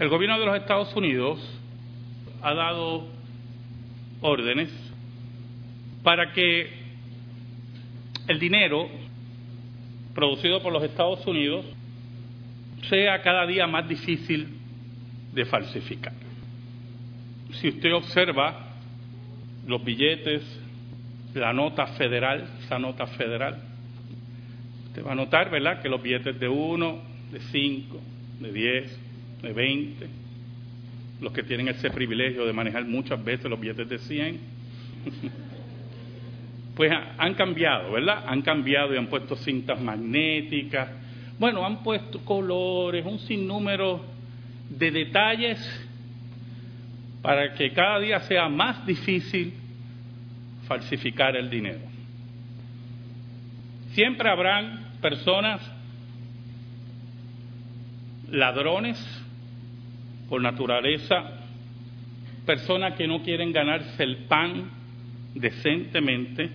El gobierno de los Estados Unidos ha dado órdenes para que el dinero producido por los Estados Unidos sea cada día más difícil de falsificar. Si usted observa los billetes, la nota federal, esa nota federal, usted va a notar, ¿verdad?, que los billetes de 1, de 5, de 10, de 20, los que tienen ese privilegio de manejar muchas veces los billetes de 100, pues han cambiado, ¿verdad? Han cambiado y han puesto cintas magnéticas, bueno, han puesto colores, un sinnúmero de detalles para que cada día sea más difícil falsificar el dinero. Siempre habrán personas ladrones por naturaleza, personas que no quieren ganarse el pan decentemente,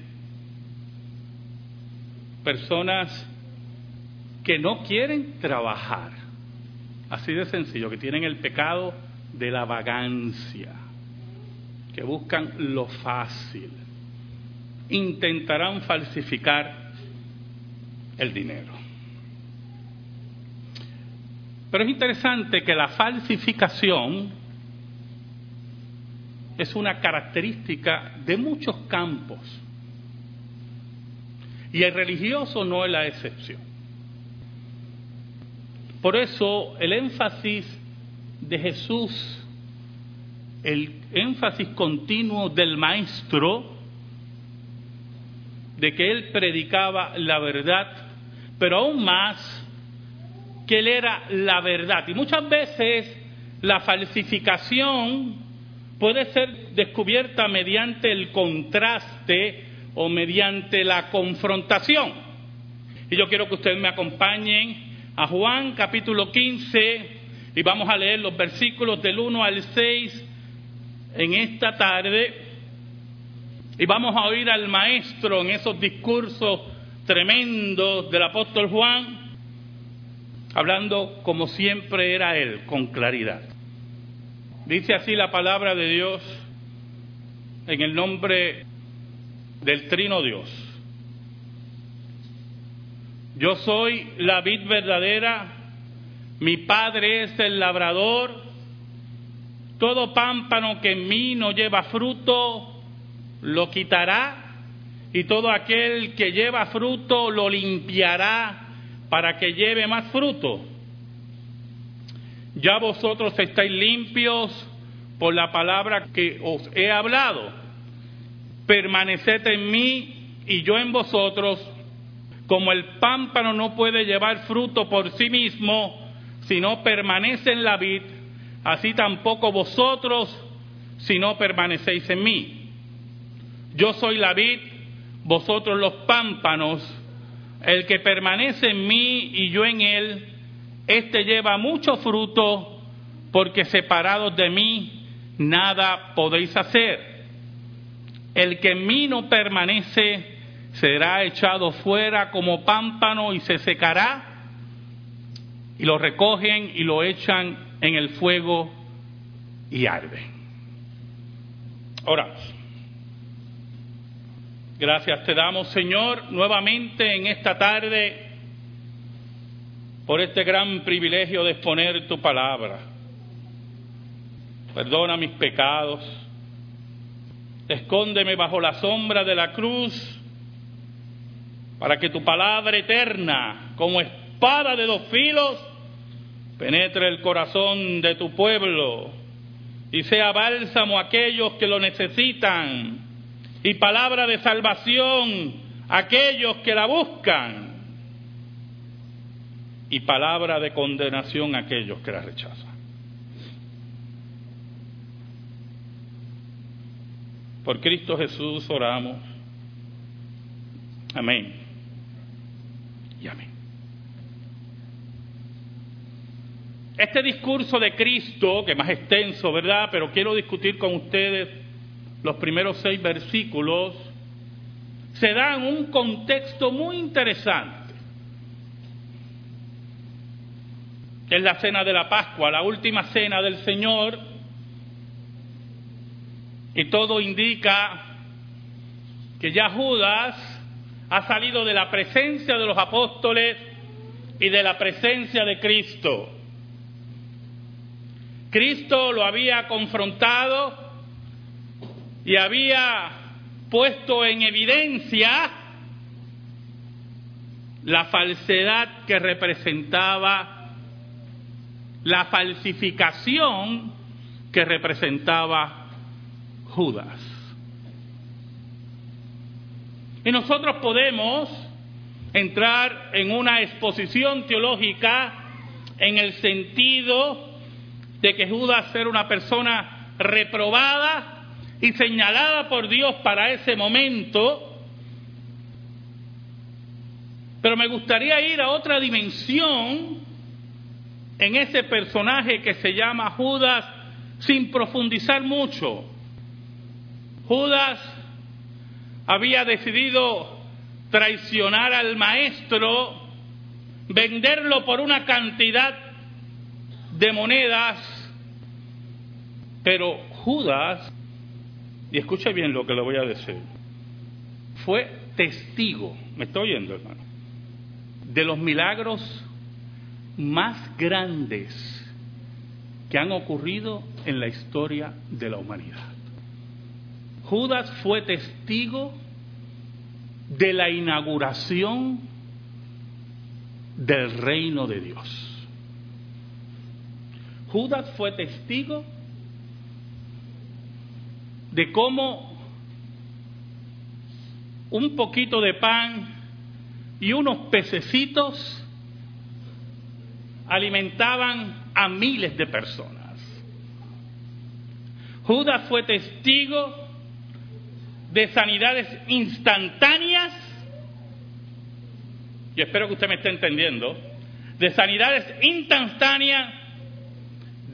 personas que no quieren trabajar, así de sencillo, que tienen el pecado de la vagancia, que buscan lo fácil, intentarán falsificar el dinero. Pero es interesante que la falsificación es una característica de muchos campos y el religioso no es la excepción. Por eso el énfasis de Jesús, el énfasis continuo del Maestro, de que Él predicaba la verdad, pero aún más que Él era la verdad. Y muchas veces la falsificación puede ser descubierta mediante el contraste o mediante la confrontación. Y yo quiero que ustedes me acompañen a Juan capítulo 15 y vamos a leer los versículos del 1 al 6 en esta tarde y vamos a oír al maestro en esos discursos tremendos del apóstol Juan hablando como siempre era él, con claridad. Dice así la palabra de Dios en el nombre del Trino Dios. Yo soy la vid verdadera, mi Padre es el labrador, todo pámpano que en mí no lleva fruto, lo quitará, y todo aquel que lleva fruto lo limpiará para que lleve más fruto. Ya vosotros estáis limpios por la palabra que os he hablado. Permaneced en mí y yo en vosotros, como el pámpano no puede llevar fruto por sí mismo, si no permanece en la vid, así tampoco vosotros, si no permanecéis en mí. Yo soy la vid, vosotros los pámpanos, el que permanece en mí y yo en él, éste lleva mucho fruto, porque separados de mí nada podéis hacer. El que en mí no permanece será echado fuera como pámpano y se secará, y lo recogen y lo echan en el fuego y arde. Oramos. Gracias te damos, Señor, nuevamente en esta tarde por este gran privilegio de exponer tu palabra. Perdona mis pecados. Escóndeme bajo la sombra de la cruz para que tu palabra eterna, como espada de dos filos, penetre el corazón de tu pueblo y sea bálsamo a aquellos que lo necesitan y palabra de salvación a aquellos que la buscan y palabra de condenación a aquellos que la rechazan. Por Cristo Jesús oramos. Amén. Y amén. Este discurso de Cristo, que más extenso, ¿verdad? Pero quiero discutir con ustedes los primeros seis versículos, se dan un contexto muy interesante. Es la cena de la Pascua, la última cena del Señor. Y todo indica que ya Judas ha salido de la presencia de los apóstoles y de la presencia de Cristo. Cristo lo había confrontado y había puesto en evidencia la falsedad que representaba, la falsificación que representaba Judas. Y nosotros podemos entrar en una exposición teológica en el sentido de que Judas era una persona reprobada y señalada por Dios para ese momento, pero me gustaría ir a otra dimensión en ese personaje que se llama Judas sin profundizar mucho. Judas había decidido traicionar al maestro, venderlo por una cantidad de monedas, pero Judas, y escuche bien lo que le voy a decir, fue testigo, me estoy oyendo hermano, de los milagros más grandes que han ocurrido en la historia de la humanidad. Judas fue testigo de la inauguración del reino de Dios. Judas fue testigo de cómo un poquito de pan y unos pececitos alimentaban a miles de personas. Judas fue testigo de sanidades instantáneas, y espero que usted me esté entendiendo, de sanidades instantáneas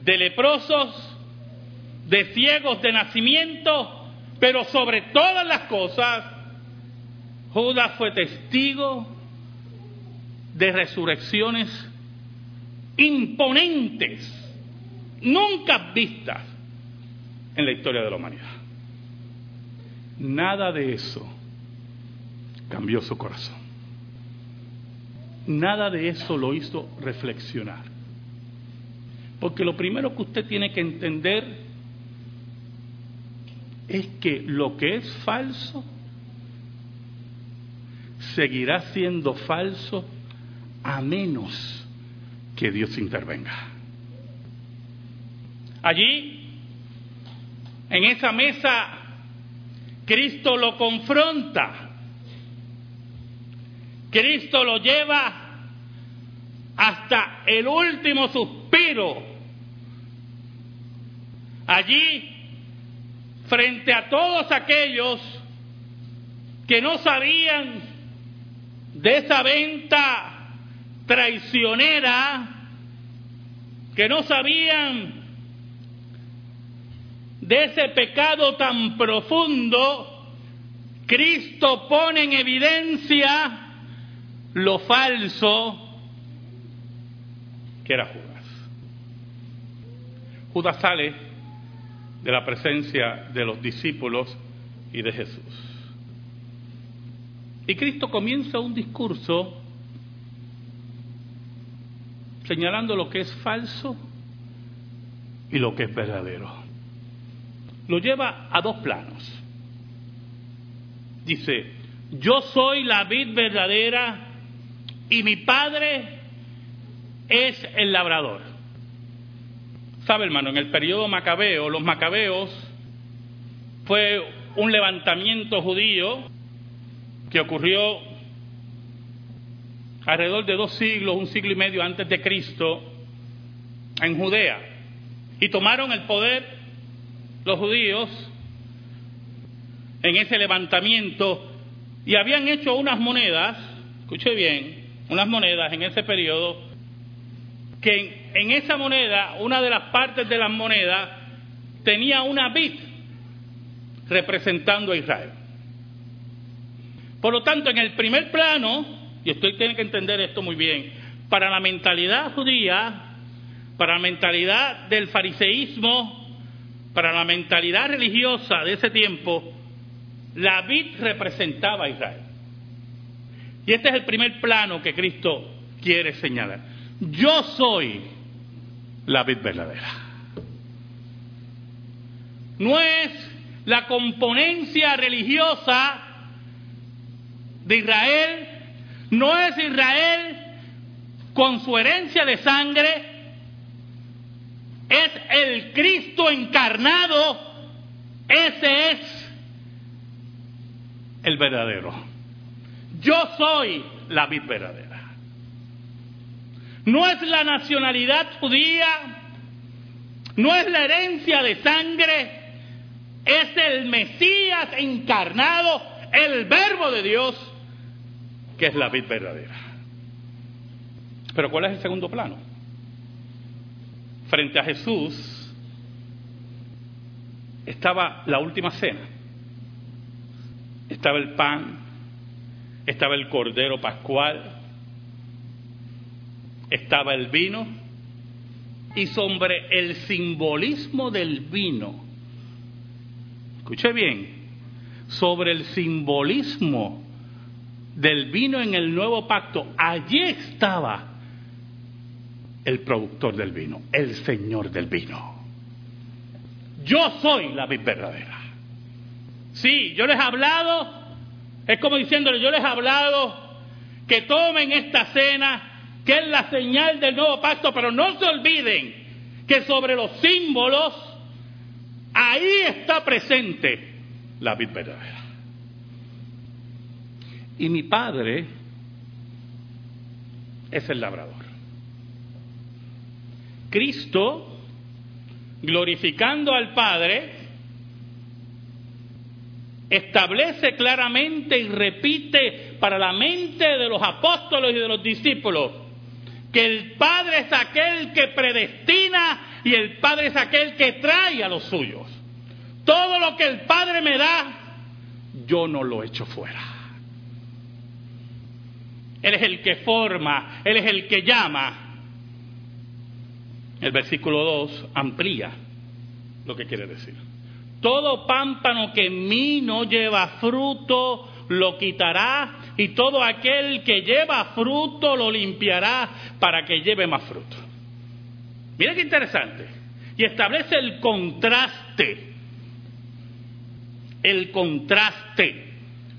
de leprosos, de ciegos de nacimiento, pero sobre todas las cosas, Judas fue testigo de resurrecciones imponentes, nunca vistas en la historia de la humanidad. Nada de eso cambió su corazón. Nada de eso lo hizo reflexionar. Porque lo primero que usted tiene que entender es que lo que es falso seguirá siendo falso a menos que Dios intervenga. Allí, en esa mesa Cristo lo confronta. Cristo lo lleva hasta el último suspiro. Allí, frente a todos aquellos que no sabían de esa venta traicionera, que no sabían de ese pecado tan profundo, Cristo pone en evidencia lo falso que era Judas. Judas sale de la presencia de los discípulos y de Jesús. Y Cristo comienza un discurso señalando lo que es falso y lo que es verdadero lo lleva a dos planos. Dice, yo soy la vid verdadera y mi padre es el labrador. Sabe, hermano, en el periodo macabeo, los macabeos fue un levantamiento judío que ocurrió alrededor de dos siglos, un siglo y medio antes de Cristo, en Judea. Y tomaron el poder los judíos en ese levantamiento y habían hecho unas monedas, escuche bien, unas monedas en ese periodo, que en, esa moneda, una de las partes de la moneda, tenía una vid representando a Israel. Por lo tanto, en el primer plano, y usted tiene que entender esto muy bien, para la mentalidad judía, Para la mentalidad del fariseísmo, para la mentalidad religiosa de ese tiempo, la vid representaba a Israel. Y este es el primer plano que Cristo quiere señalar. Yo soy la vid verdadera. No es la componencia religiosa de Israel, no es Israel con su herencia de sangre, es el Cristo encarnado, ese es el verdadero. Yo soy la vid verdadera. No es la nacionalidad judía, no es la herencia de sangre, es el Mesías encarnado, el verbo de Dios, que es la vid verdadera. Pero ¿cuál es el segundo plano? Frente a Jesús estaba la última cena. Estaba el pan, estaba el cordero pascual, estaba el vino y sobre el simbolismo del vino, escuche bien, sobre el simbolismo del vino en el nuevo pacto, allí estaba el productor del vino, el Señor del vino. Yo soy la vid verdadera. Sí, yo les he hablado, es como diciéndole, yo les he hablado que tomen esta cena, que es la señal del nuevo pacto, pero no se olviden que sobre los símbolos, ahí está presente la vid verdadera. Y mi padre es el labrador. Cristo, glorificando al Padre, establece claramente y repite para la mente de los apóstoles y de los discípulos que el Padre es aquel que predestina y el Padre es aquel que trae a los suyos. Todo lo que el Padre me da, yo no lo echo fuera. Él es el que forma, Él es el que llama, el versículo 2 amplía lo que quiere decir. Todo pámpano que en mí no lleva fruto, lo quitará, y todo aquel que lleva fruto lo limpiará para que lleve más fruto. Mira qué interesante. Y establece el contraste, el contraste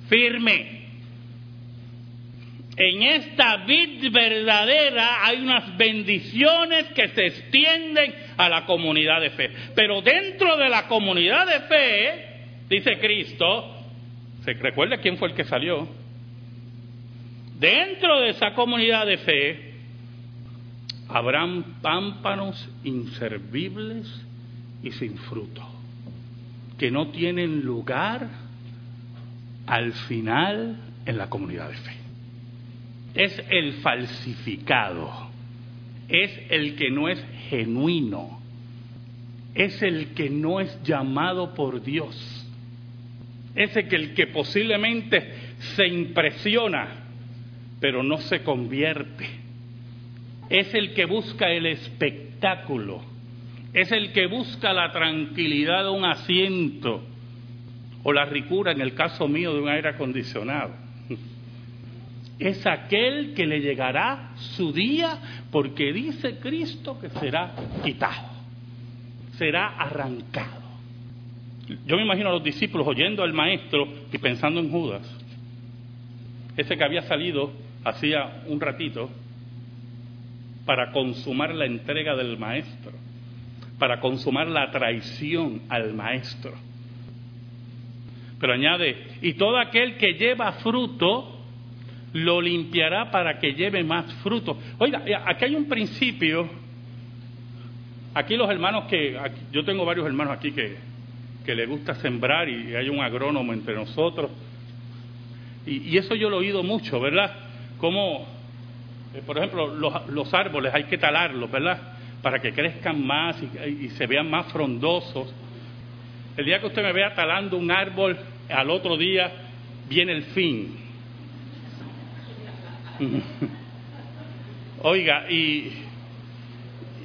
firme en esta vid verdadera hay unas bendiciones que se extienden a la comunidad de fe. Pero dentro de la comunidad de fe, dice Cristo, se recuerda quién fue el que salió. Dentro de esa comunidad de fe habrán pámpanos inservibles y sin fruto, que no tienen lugar al final en la comunidad de fe. Es el falsificado, es el que no es genuino, es el que no es llamado por Dios, es el que, el que posiblemente se impresiona, pero no se convierte, es el que busca el espectáculo, es el que busca la tranquilidad de un asiento o la ricura, en el caso mío, de un aire acondicionado. Es aquel que le llegará su día porque dice Cristo que será quitado, será arrancado. Yo me imagino a los discípulos oyendo al maestro y pensando en Judas, ese que había salido hacía un ratito para consumar la entrega del maestro, para consumar la traición al maestro. Pero añade, y todo aquel que lleva fruto, lo limpiará para que lleve más fruto. Oiga, eh, aquí hay un principio. Aquí los hermanos que, yo tengo varios hermanos aquí que, que les gusta sembrar y hay un agrónomo entre nosotros. Y, eso yo lo he oído mucho, ¿verdad? Como, eh, por ejemplo, los, los, árboles hay que talarlos, ¿verdad? Para que crezcan más y, y se vean más frondosos. El día que usted me vea talando un árbol, al otro día viene el fin Oiga, y,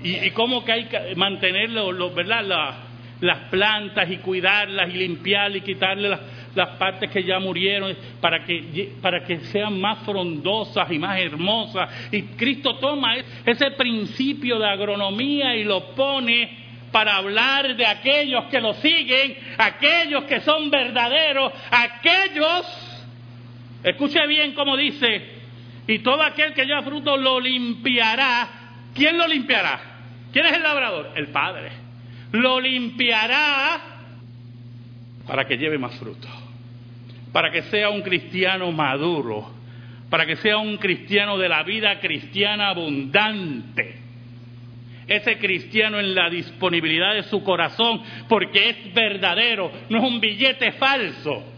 y, cómo que hay que mantener ¿verdad? las plantas y cuidarlas y limpiarlas y quitarle las, las partes que ya murieron para que, para que sean más frondosas y más hermosas. Y Cristo toma ese principio de agronomía y lo pone para hablar de aquellos que lo siguen, aquellos que son verdaderos, aquellos, escuche bien como dice, y todo aquel que lleva fruto lo limpiará. ¿Quién lo limpiará? ¿Quién es el labrador? El Padre. Lo limpiará para que lleve más fruto, para que sea un cristiano maduro, para que sea un cristiano de la vida cristiana abundante ese cristiano en la disponibilidad de su corazón, porque es verdadero, no es un billete falso.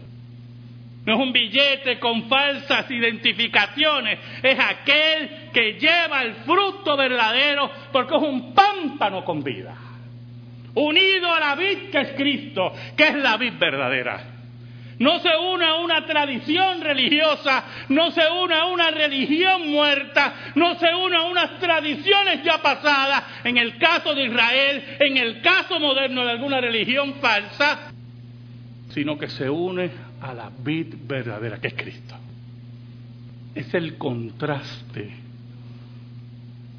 No es un billete con falsas identificaciones, es aquel que lleva el fruto verdadero porque es un pámpano con vida, unido a la vid que es Cristo, que es la vid verdadera. No se une a una tradición religiosa, no se une a una religión muerta, no se une a unas tradiciones ya pasadas, en el caso de Israel, en el caso moderno de alguna religión falsa, sino que se une a la vid verdadera, que es Cristo. Es el contraste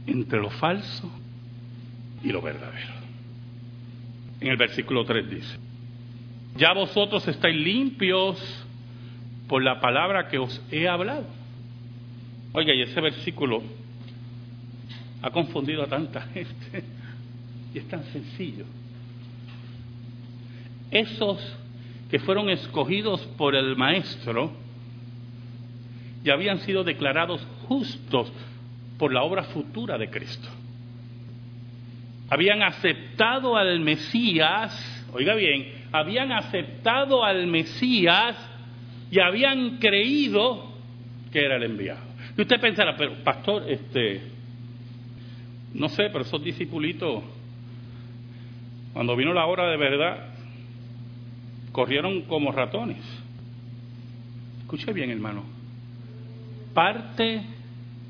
entre lo falso y lo verdadero. En el versículo 3 dice, ya vosotros estáis limpios por la palabra que os he hablado. Oiga, y ese versículo ha confundido a tanta gente. Y es tan sencillo. Esos que fueron escogidos por el Maestro ya habían sido declarados justos por la obra futura de Cristo. Habían aceptado al Mesías, oiga bien, habían aceptado al Mesías y habían creído que era el enviado. Y usted pensará, pero pastor, este, no sé, pero esos discipulitos, cuando vino la hora de verdad, corrieron como ratones. Escuche bien, hermano. Parte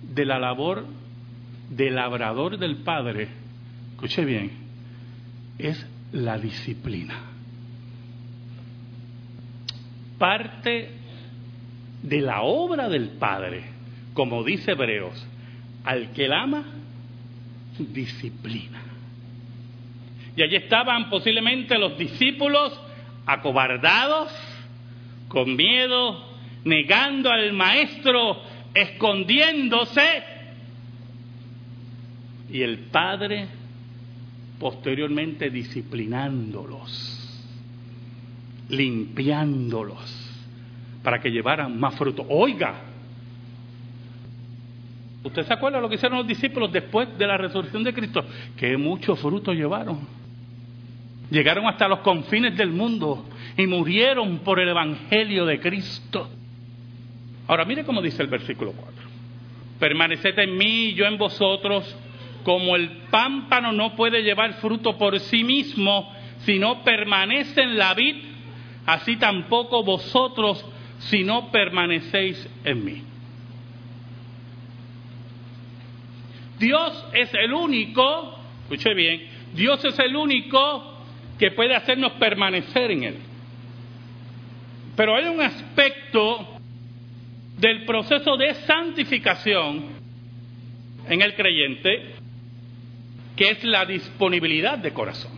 de la labor del labrador del Padre, escuche bien, es la disciplina parte de la obra del Padre, como dice Hebreos, al que él ama, disciplina. Y allí estaban posiblemente los discípulos acobardados, con miedo, negando al maestro, escondiéndose. Y el Padre posteriormente disciplinándolos limpiándolos para que llevaran más fruto. Oiga, ¿usted se acuerda lo que hicieron los discípulos después de la resurrección de Cristo? Que mucho fruto llevaron. Llegaron hasta los confines del mundo y murieron por el Evangelio de Cristo. Ahora mire cómo dice el versículo 4. Permaneced en mí y yo en vosotros, como el pámpano no puede llevar fruto por sí mismo, sino permanece en la vid, así tampoco vosotros si no permanecéis en mí. Dios es el único, escuche bien, Dios es el único que puede hacernos permanecer en Él. Pero hay un aspecto del proceso de santificación en el creyente que es la disponibilidad de corazón.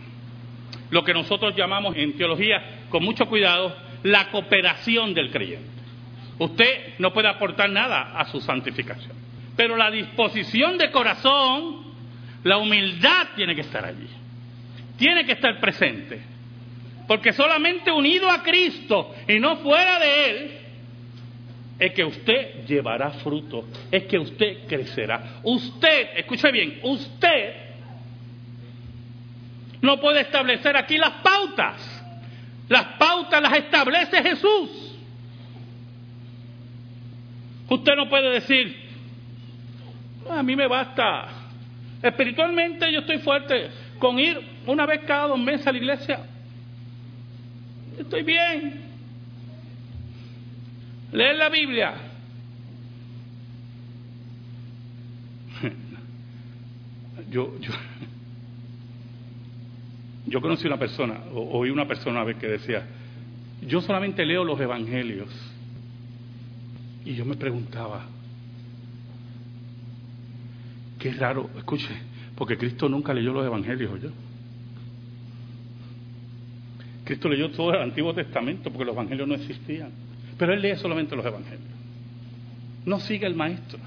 Lo que nosotros llamamos en teología con mucho cuidado, la cooperación del creyente. Usted no puede aportar nada a su santificación, pero la disposición de corazón, la humildad tiene que estar allí, tiene que estar presente, porque solamente unido a Cristo y no fuera de Él, es que usted llevará fruto, es que usted crecerá. Usted, escuche bien, usted no puede establecer aquí las pautas. Las pautas las establece Jesús. Usted no puede decir, a mí me basta. Espiritualmente yo estoy fuerte con ir una vez cada dos meses a la iglesia. Estoy bien. Leer la Biblia. yo, yo, yo conocí una persona, o oí una persona una vez que decía, yo solamente leo los evangelios. Y yo me preguntaba, qué raro, escuche, porque Cristo nunca leyó los evangelios, yo. Cristo leyó todo el Antiguo Testamento porque los evangelios no existían. Pero él lee solamente los evangelios. No sigue el maestro.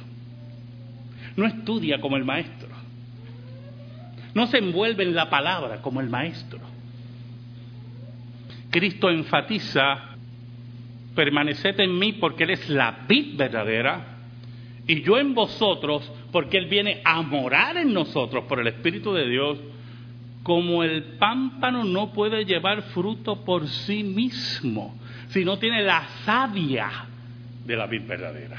No estudia como el maestro. No se envuelve en la palabra como el maestro. Cristo enfatiza, permaneced en mí porque Él es la vid verdadera y yo en vosotros porque Él viene a morar en nosotros por el Espíritu de Dios como el pámpano no puede llevar fruto por sí mismo, si no tiene la savia de la vid verdadera,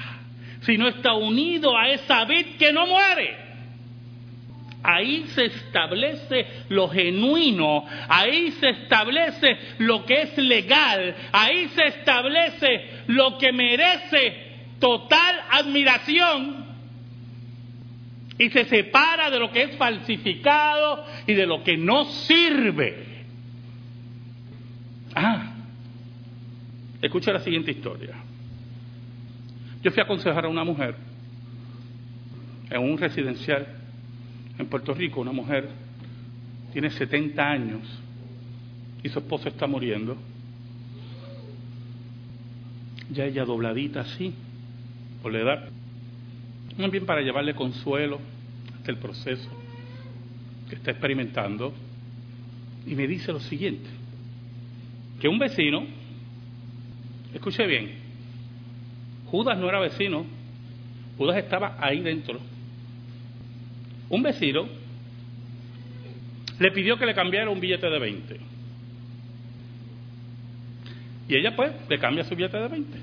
si no está unido a esa vid que no muere. Ahí se establece lo genuino, ahí se establece lo que es legal, ahí se establece lo que merece total admiración y se separa de lo que es falsificado y de lo que no sirve. Ah, escucha la siguiente historia. Yo fui a aconsejar a una mujer en un residencial en Puerto Rico, una mujer tiene 70 años y su esposo está muriendo. Ya ella dobladita así, por la edad bien para llevarle consuelo hasta el proceso que está experimentando. Y me dice lo siguiente, que un vecino, escuche bien, Judas no era vecino, Judas estaba ahí dentro. Un vecino le pidió que le cambiara un billete de 20. Y ella pues le cambia su billete de 20.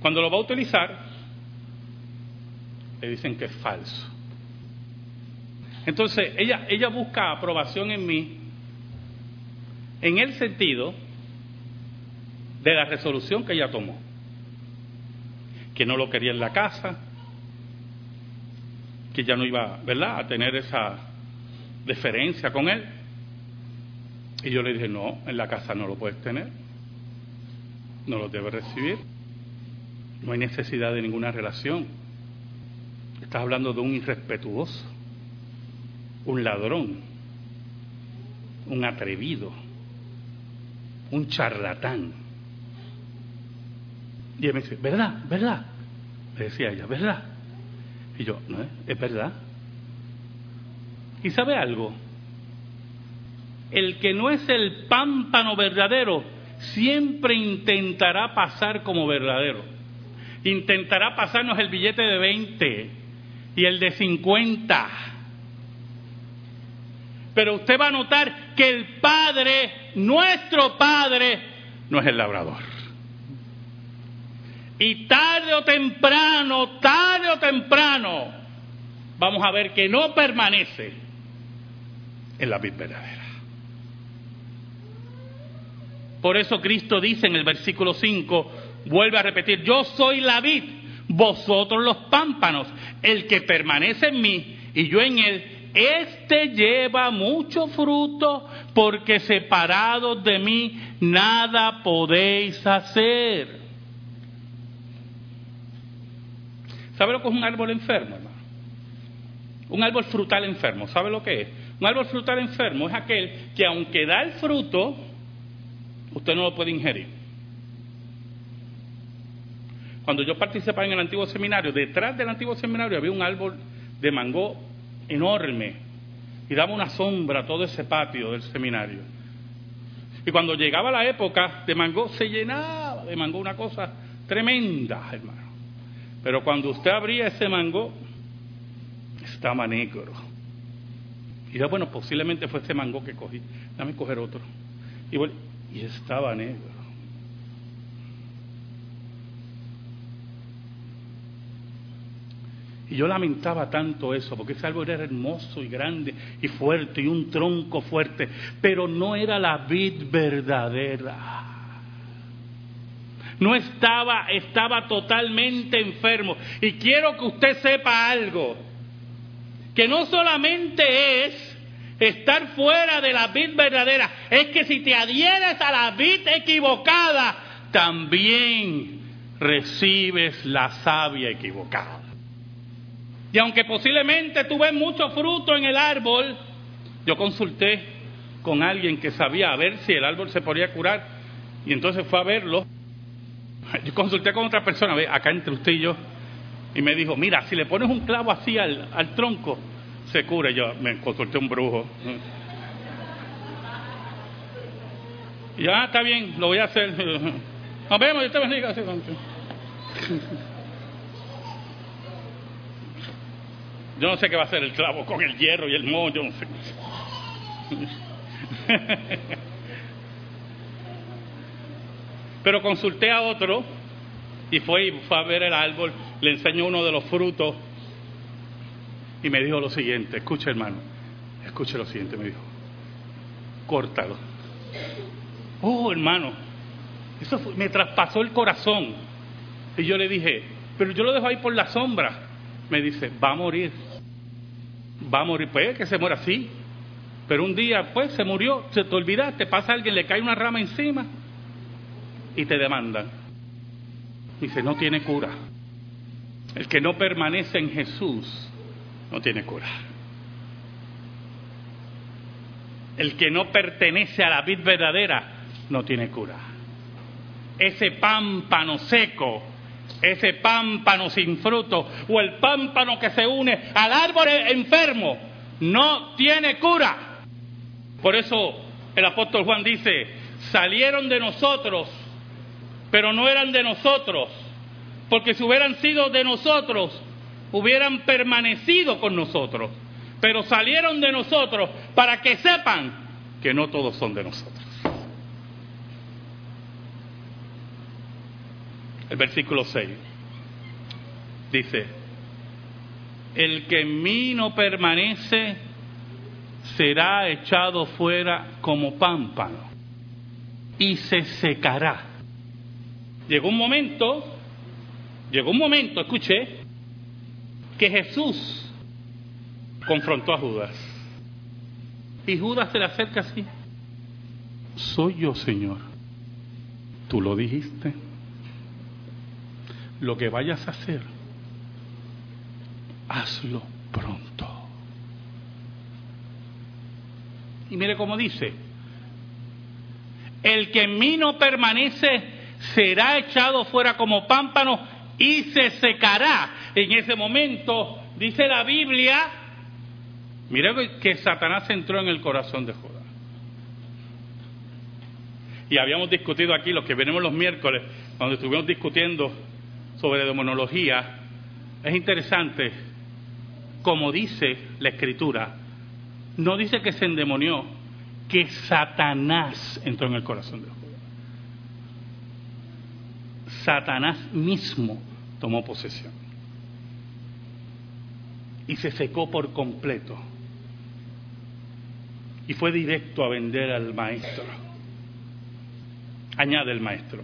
Cuando lo va a utilizar, le dicen que es falso. Entonces, ella, ella busca aprobación en mí en el sentido de la resolución que ella tomó. Que no lo quería en la casa, que ya no iba, ¿verdad?, a tener esa deferencia con él. Y yo le dije, no, en la casa no lo puedes tener, no lo debes recibir, no hay necesidad de ninguna relación. Estás hablando de un irrespetuoso, un ladrón, un atrevido, un charlatán. Y él me dice, ¿verdad? ¿Verdad? Le decía ella, ¿verdad? Y yo, no, es verdad. ¿Y sabe algo? El que no es el pámpano verdadero siempre intentará pasar como verdadero. Intentará pasarnos el billete de 20, y el de 50. Pero usted va a notar que el Padre, nuestro Padre, no es el labrador. Y tarde o temprano, tarde o temprano, vamos a ver que no permanece en la vida verdadera. Por eso Cristo dice en el versículo 5, vuelve a repetir, yo soy la vid vosotros los pámpanos, el que permanece en mí y yo en él, este lleva mucho fruto, porque separados de mí nada podéis hacer. ¿Sabe lo que es un árbol enfermo, hermano? Un árbol frutal enfermo, ¿sabe lo que es? Un árbol frutal enfermo es aquel que aunque da el fruto, usted no lo puede ingerir. Cuando yo participaba en el antiguo seminario, detrás del antiguo seminario había un árbol de mango enorme y daba una sombra a todo ese patio del seminario. Y cuando llegaba la época de mango, se llenaba de mango, una cosa tremenda, hermano. Pero cuando usted abría ese mango, estaba negro. Y yo, bueno, posiblemente fue ese mango que cogí. Dame coger otro. Y, bueno, y estaba negro. Y yo lamentaba tanto eso, porque ese árbol era hermoso y grande y fuerte y un tronco fuerte, pero no era la vid verdadera. No estaba, estaba totalmente enfermo. Y quiero que usted sepa algo. que no solamente es estar fuera de la vid verdadera, es que si te adhieres a la vid equivocada, también recibes la savia equivocada. Y aunque posiblemente tuve mucho fruto en el árbol, yo consulté con alguien que sabía a ver si el árbol se podía curar y entonces fue a verlo. Yo consulté con otra persona, acá entre usted y yo, y me dijo, mira, si le pones un clavo así al, al tronco, se cura. Yo me consulté un brujo. Y ya, ah, está bien, lo voy a hacer. Nos vemos, Dios te bendiga. Yo no sé qué va a hacer el clavo con el hierro y el moho, yo no sé. Pero consulté a otro y fue, fue a ver el árbol, le enseñó uno de los frutos y me dijo lo siguiente, escucha hermano, escuche lo siguiente, me dijo, córtalo. Oh hermano, eso me traspasó el corazón. Y yo le dije, pero yo lo dejo ahí por la sombra. Me dice, va a morir va a morir, pues que se muera así. Pero un día, pues, se murió, se te olvidaste, pasa alguien, le cae una rama encima y te demandan. Dice, no tiene cura. El que no permanece en Jesús no tiene cura. El que no pertenece a la vid verdadera no tiene cura. Ese pámpano seco ese pámpano sin fruto o el pámpano que se une al árbol enfermo no tiene cura. Por eso el apóstol Juan dice, salieron de nosotros, pero no eran de nosotros, porque si hubieran sido de nosotros, hubieran permanecido con nosotros, pero salieron de nosotros para que sepan que no todos son de nosotros. el versículo 6. Dice, el que en mí no permanece será echado fuera como pámpano y se secará. Llegó un momento, llegó un momento, escuché, que Jesús confrontó a Judas. Y Judas se le acerca así. Soy yo, Señor. Tú lo dijiste lo que vayas a hacer, hazlo pronto. Y mire cómo dice, el que en mí no permanece será echado fuera como pámpano y se secará. En ese momento, dice la Biblia, mire que Satanás entró en el corazón de Judá. Y habíamos discutido aquí, los que venimos los miércoles, cuando estuvimos discutiendo sobre demonología, es interesante, como dice la escritura, no dice que se endemonió, que Satanás entró en el corazón de. Satanás mismo tomó posesión y se secó por completo y fue directo a vender al maestro. Añade el maestro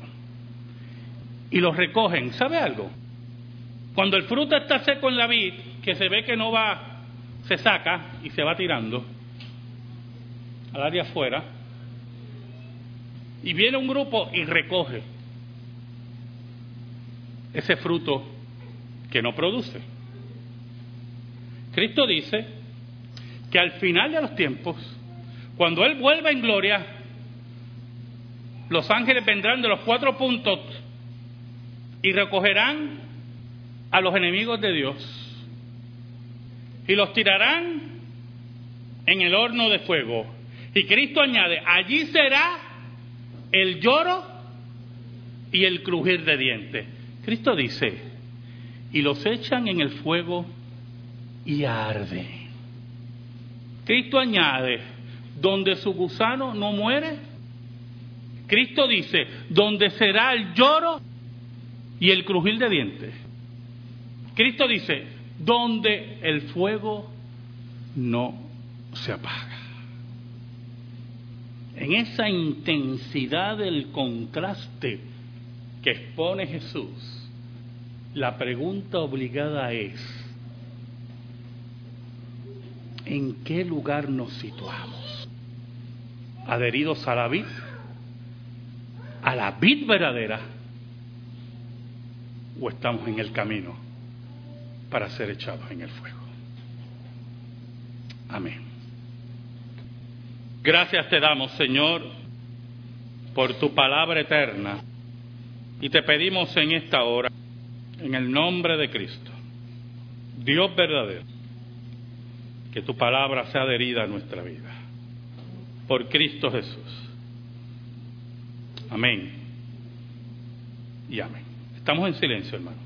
y los recogen. ¿Sabe algo? Cuando el fruto está seco en la vid, que se ve que no va, se saca y se va tirando al área afuera, y viene un grupo y recoge ese fruto que no produce. Cristo dice que al final de los tiempos, cuando Él vuelva en gloria, los ángeles vendrán de los cuatro puntos y recogerán a los enemigos de Dios y los tirarán en el horno de fuego. Y Cristo añade, allí será el lloro y el crujir de dientes. Cristo dice, y los echan en el fuego y arde. Cristo añade, donde su gusano no muere. Cristo dice, donde será el lloro y el crujir de dientes. Cristo dice, donde el fuego no se apaga. En esa intensidad del contraste que expone Jesús, la pregunta obligada es, ¿En qué lugar nos situamos? ¿Adheridos a la vid? ¿A la vid verdadera? ¿O estamos en el camino para ser echados en el fuego? Amén. Gracias te damos, Señor, por tu palabra eterna. Y te pedimos en esta hora, en el nombre de Cristo, Dios verdadero, que tu palabra sea adherida a nuestra vida. Por Cristo Jesús. Amén. Y amén. Estamos en silencio, hermano.